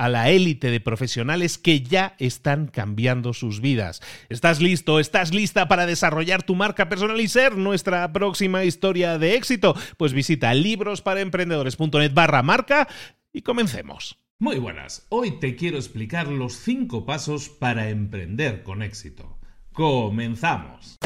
a la élite de profesionales que ya están cambiando sus vidas. ¿Estás listo? ¿Estás lista para desarrollar tu marca personal y ser nuestra próxima historia de éxito? Pues visita librosparaemprendedores.net barra marca y comencemos. Muy buenas, hoy te quiero explicar los cinco pasos para emprender con éxito. Comenzamos.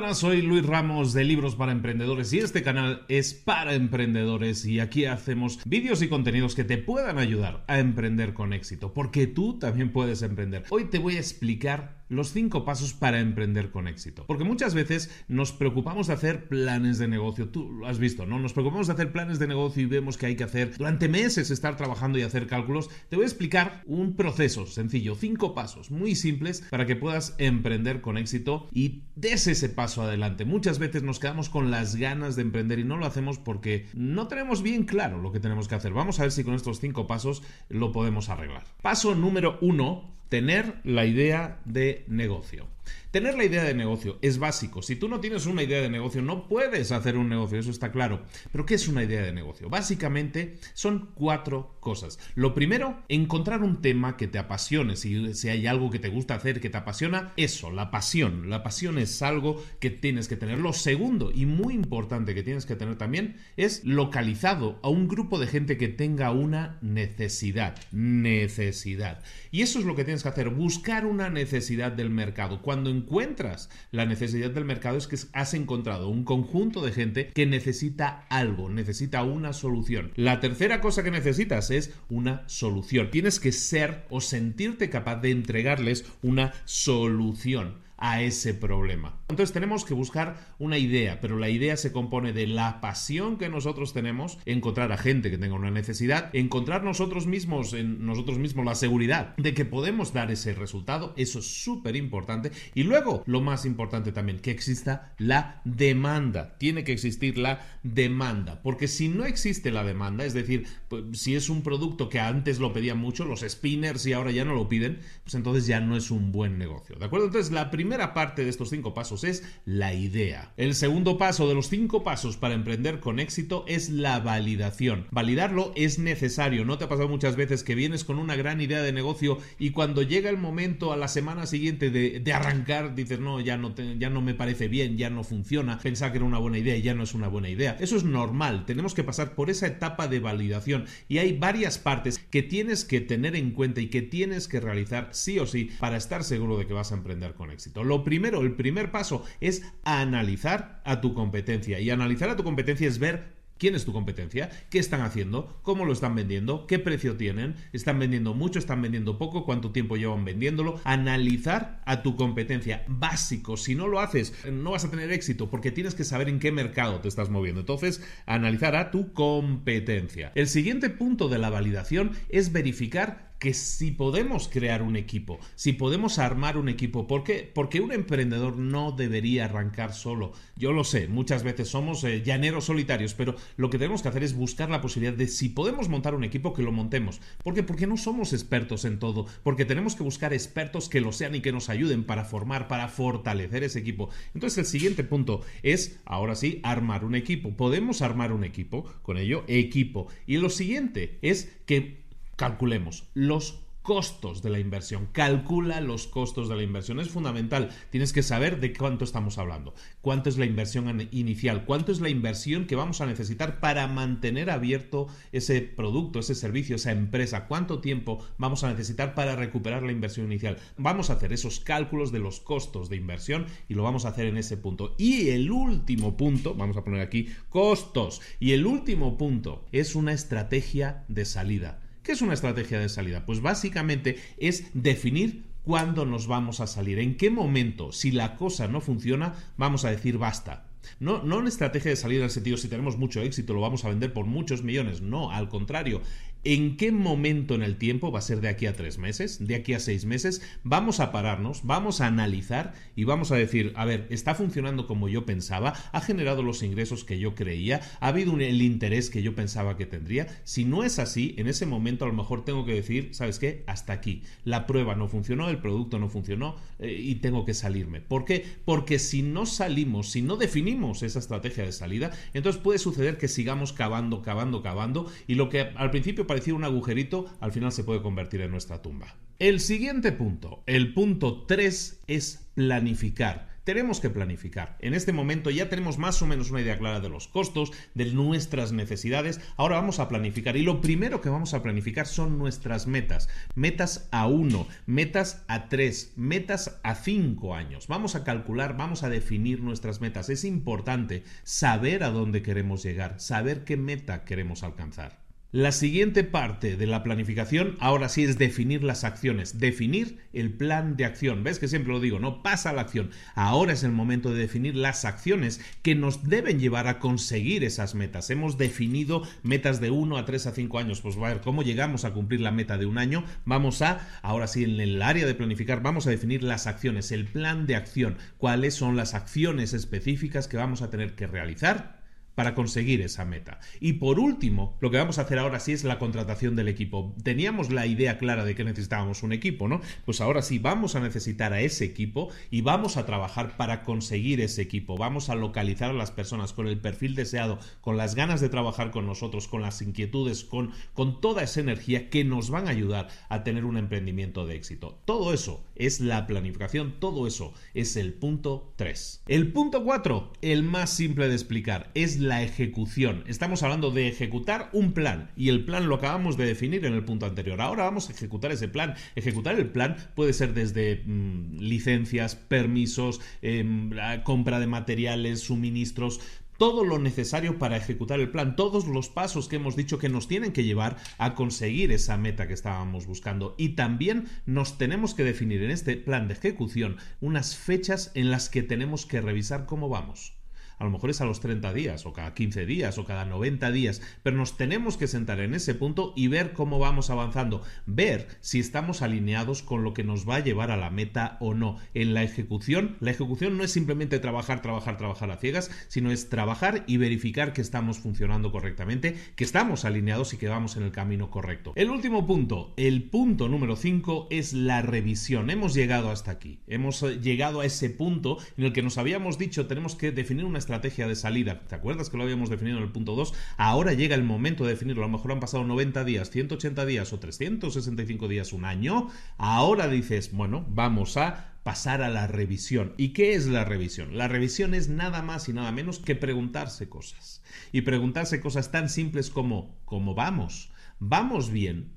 Buenas, soy Luis Ramos de Libros para Emprendedores y este canal es para emprendedores y aquí hacemos vídeos y contenidos que te puedan ayudar a emprender con éxito, porque tú también puedes emprender. Hoy te voy a explicar los cinco pasos para emprender con éxito. Porque muchas veces nos preocupamos de hacer planes de negocio. Tú lo has visto, ¿no? Nos preocupamos de hacer planes de negocio y vemos que hay que hacer durante meses estar trabajando y hacer cálculos. Te voy a explicar un proceso sencillo, cinco pasos muy simples para que puedas emprender con éxito y des ese paso adelante. Muchas veces nos quedamos con las ganas de emprender y no lo hacemos porque no tenemos bien claro lo que tenemos que hacer. Vamos a ver si con estos cinco pasos lo podemos arreglar. Paso número uno, tener la idea de negocio. Tener la idea de negocio es básico. Si tú no tienes una idea de negocio, no puedes hacer un negocio, eso está claro. Pero ¿qué es una idea de negocio? Básicamente son cuatro cosas. Lo primero, encontrar un tema que te apasione. Si, hay algo que te gusta hacer, que te apasiona, eso, la pasión. La pasión es algo que tienes que tener. Lo segundo, y muy importante que tienes que tener también, es localizado a un grupo de gente que tenga una necesidad. Necesidad. Y eso es lo que tienes que hacer, buscar una necesidad del mercado. Cuando encuentras la necesidad del mercado es que has encontrado un conjunto de gente que necesita algo, necesita una solución. La tercera cosa que necesitas es una solución. Tienes que ser o sentirte capaz de entregarles una solución a ese problema. Entonces tenemos que buscar una idea, pero la idea se compone de la pasión que nosotros tenemos, encontrar a gente que tenga una necesidad, encontrar nosotros mismos, en nosotros mismos la seguridad de que podemos dar ese resultado, eso es súper importante. Y luego, lo más importante también, que exista la demanda. Tiene que existir la demanda, porque si no existe la demanda, es decir, pues, si es un producto que antes lo pedían mucho, los spinners y ahora ya no lo piden, pues entonces ya no es un buen negocio. ¿De acuerdo? Entonces la primera primera parte de estos cinco pasos es la idea. El segundo paso de los cinco pasos para emprender con éxito es la validación. Validarlo es necesario. ¿No te ha pasado muchas veces que vienes con una gran idea de negocio y cuando llega el momento a la semana siguiente de, arrancar dices no, ya no, ya no me parece bien, ya no funciona, pensaba que era una buena idea y ya no es una buena idea. Eso es normal. Tenemos que pasar por esa etapa de validación y hay varias partes que tienes que tener en cuenta y que tienes que realizar sí o sí para estar seguro de que vas a emprender con éxito. Lo primero, el primer paso es analizar a tu competencia. Y analizar a tu competencia es ver ¿Quién es tu competencia? ¿Qué están haciendo? ¿Cómo lo están vendiendo? ¿Qué precio tienen? ¿Están vendiendo mucho? ¿Están vendiendo poco? ¿Cuánto tiempo llevan vendiéndolo? Analizar a tu competencia básico. Si no lo haces, no vas a tener éxito porque tienes que saber en qué mercado te estás moviendo. Entonces, analizar a tu competencia. El siguiente punto de la validación es verificar que si podemos crear un equipo, si podemos armar un equipo, ¿por qué? Porque un emprendedor no debería arrancar solo. Yo lo sé, muchas veces somos eh, llaneros solitarios, pero lo que tenemos que hacer es buscar la posibilidad de si podemos montar un equipo, que lo montemos. ¿Por qué? Porque no somos expertos en todo, porque tenemos que buscar expertos que lo sean y que nos ayuden para formar, para fortalecer ese equipo. Entonces el siguiente punto es, ahora sí, armar un equipo. Podemos armar un equipo, con ello, equipo. Y lo siguiente es que calculemos los costos de la inversión. Calcula los costos de la inversión. Es fundamental. Tienes que saber de cuánto estamos hablando. Cuánto es la inversión inicial. Cuánto es la inversión que vamos a necesitar para mantener abierto ese producto, ese servicio, esa empresa. Cuánto tiempo vamos a necesitar para recuperar la inversión inicial. Vamos a hacer esos cálculos de los costos de inversión y lo vamos a hacer en ese punto. Y el último punto, vamos a poner aquí costos. Y el último punto es una estrategia de salida. ¿Qué es una estrategia de salida? Pues básicamente es definir cuándo nos vamos a salir, en qué momento, si la cosa no funciona, vamos a decir basta. No, no una estrategia de salida en el sentido si tenemos mucho éxito lo vamos a vender por muchos millones, no, al contrario, ¿En qué momento en el tiempo, va a ser de aquí a tres meses, de aquí a seis meses, vamos a pararnos, vamos a analizar y vamos a decir, a ver, ¿está funcionando como yo pensaba? ¿Ha generado los ingresos que yo creía? ¿Ha habido el interés que yo pensaba que tendría? Si no es así, en ese momento a lo mejor tengo que decir, ¿sabes qué? Hasta aquí. La prueba no funcionó, el producto no funcionó eh, y tengo que salirme. ¿Por qué? Porque si no salimos, si no definimos esa estrategia de salida, entonces puede suceder que sigamos cavando, cavando, cavando y lo que al principio parecía un agujerito, al final se puede convertir en nuestra tumba. El siguiente punto, el punto 3, es planificar tenemos que planificar. En este momento ya tenemos más o menos una idea clara de los costos, de nuestras necesidades. Ahora vamos a planificar y lo primero que vamos a planificar son nuestras metas. Metas a uno, metas a tres, metas a cinco años. Vamos a calcular, vamos a definir nuestras metas. Es importante saber a dónde queremos llegar, saber qué meta queremos alcanzar. La siguiente parte de la planificación ahora sí es definir las acciones, definir el plan de acción. ¿Ves que siempre lo digo? No pasa la acción. Ahora es el momento de definir las acciones que nos deben llevar a conseguir esas metas. Hemos definido metas de 1 a 3 a 5 años. Pues a ver cómo llegamos a cumplir la meta de un año. Vamos a, ahora sí, en el área de planificar, vamos a definir las acciones, el plan de acción. ¿Cuáles son las acciones específicas que vamos a tener que realizar para conseguir esa meta. Y por último, lo que vamos a hacer ahora sí es la contratación del equipo. Teníamos la idea clara de que necesitábamos un equipo, ¿no? Pues ahora sí vamos a necesitar a ese equipo y vamos a trabajar para conseguir ese equipo. Vamos a localizar a las personas con el perfil deseado, con las ganas de trabajar con nosotros, con las inquietudes, con, con toda esa energía que nos van a ayudar a tener un emprendimiento de éxito. Todo eso es la planificación, todo eso es el punto 3. El punto 4, el más simple de explicar, es la ejecución. Estamos hablando de ejecutar un plan y el plan lo acabamos de definir en el punto anterior. Ahora vamos a ejecutar ese plan. Ejecutar el plan puede ser desde mm, licencias, permisos, em, compra de materiales, suministros, todo lo necesario para ejecutar el plan, todos los pasos que hemos dicho que nos tienen que llevar a conseguir esa meta que estábamos buscando. Y también nos tenemos que definir en este plan de ejecución unas fechas en las que tenemos que revisar cómo vamos a lo mejor es a los 30 días o cada 15 días o cada 90 días, pero nos tenemos que sentar en ese punto y ver cómo vamos avanzando, ver si estamos alineados con lo que nos va a llevar a la meta o no. En la ejecución, la ejecución no es simplemente trabajar, trabajar, trabajar a ciegas, sino es trabajar y verificar que estamos funcionando correctamente, que estamos alineados y que vamos en el camino correcto. El último punto, el punto número 5 es la revisión. Hemos llegado hasta aquí, hemos llegado a ese punto en el que nos habíamos dicho tenemos que definir una estrategia de salida. ¿Te acuerdas que lo habíamos definido en el punto 2? Ahora llega el momento de definirlo. A lo mejor han pasado 90 días, 180 días o 365 días, un año. Ahora dices, bueno, vamos a pasar a la revisión. ¿Y qué es la revisión? La revisión es nada más y nada menos que preguntarse cosas. Y preguntarse cosas tan simples como, ¿cómo vamos? ¿Vamos bien?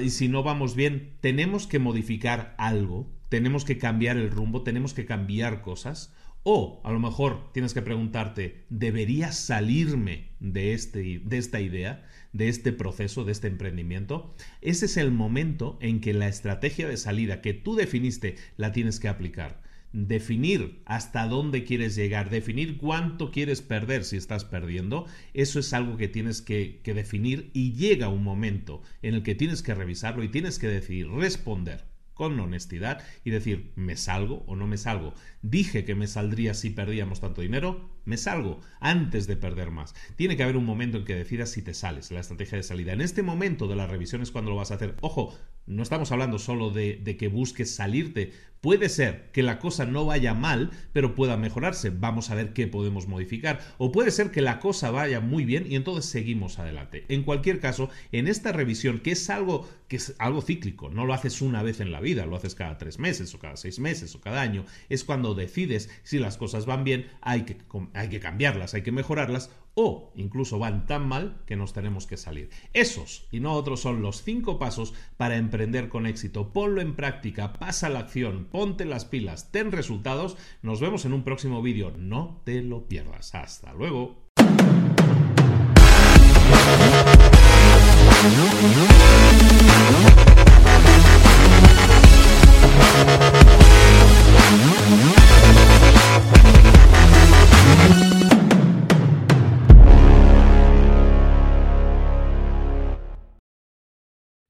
Y si no vamos bien, tenemos que modificar algo, tenemos que cambiar el rumbo, tenemos que cambiar cosas O a lo mejor tienes que preguntarte, ¿debería salirme de, este, de esta idea, de este proceso, de este emprendimiento? Ese es el momento en que la estrategia de salida que tú definiste la tienes que aplicar definir hasta dónde quieres llegar, definir cuánto quieres perder si estás perdiendo, eso es algo que tienes que, que, definir y llega un momento en el que tienes que revisarlo y tienes que decidir responder con honestidad y decir, ¿me salgo o no me salgo? Dije que me saldría si perdíamos tanto dinero, me salgo antes de perder más. Tiene que haber un momento en que decidas si te sales, la estrategia de salida. En este momento de la revisión es cuando lo vas a hacer. Ojo, no estamos hablando solo de, que busques salirte. Puede ser que la cosa no vaya mal, pero pueda mejorarse. Vamos a ver qué podemos modificar. O puede ser que la cosa vaya muy bien y entonces seguimos adelante. En cualquier caso, en esta revisión, que es algo que es algo cíclico, no lo haces una vez en la vida, lo haces cada tres meses o cada seis meses o cada año, es cuando decides si las cosas van bien, hay que, hay que cambiarlas, hay que mejorarlas o incluso van tan mal que nos tenemos que salir. Esos y no otros son los cinco pasos para emprender con éxito. Ponlo en práctica, pasa la acción, ponte las pilas, ten resultados. Nos vemos en un próximo vídeo. No te lo pierdas. Hasta luego.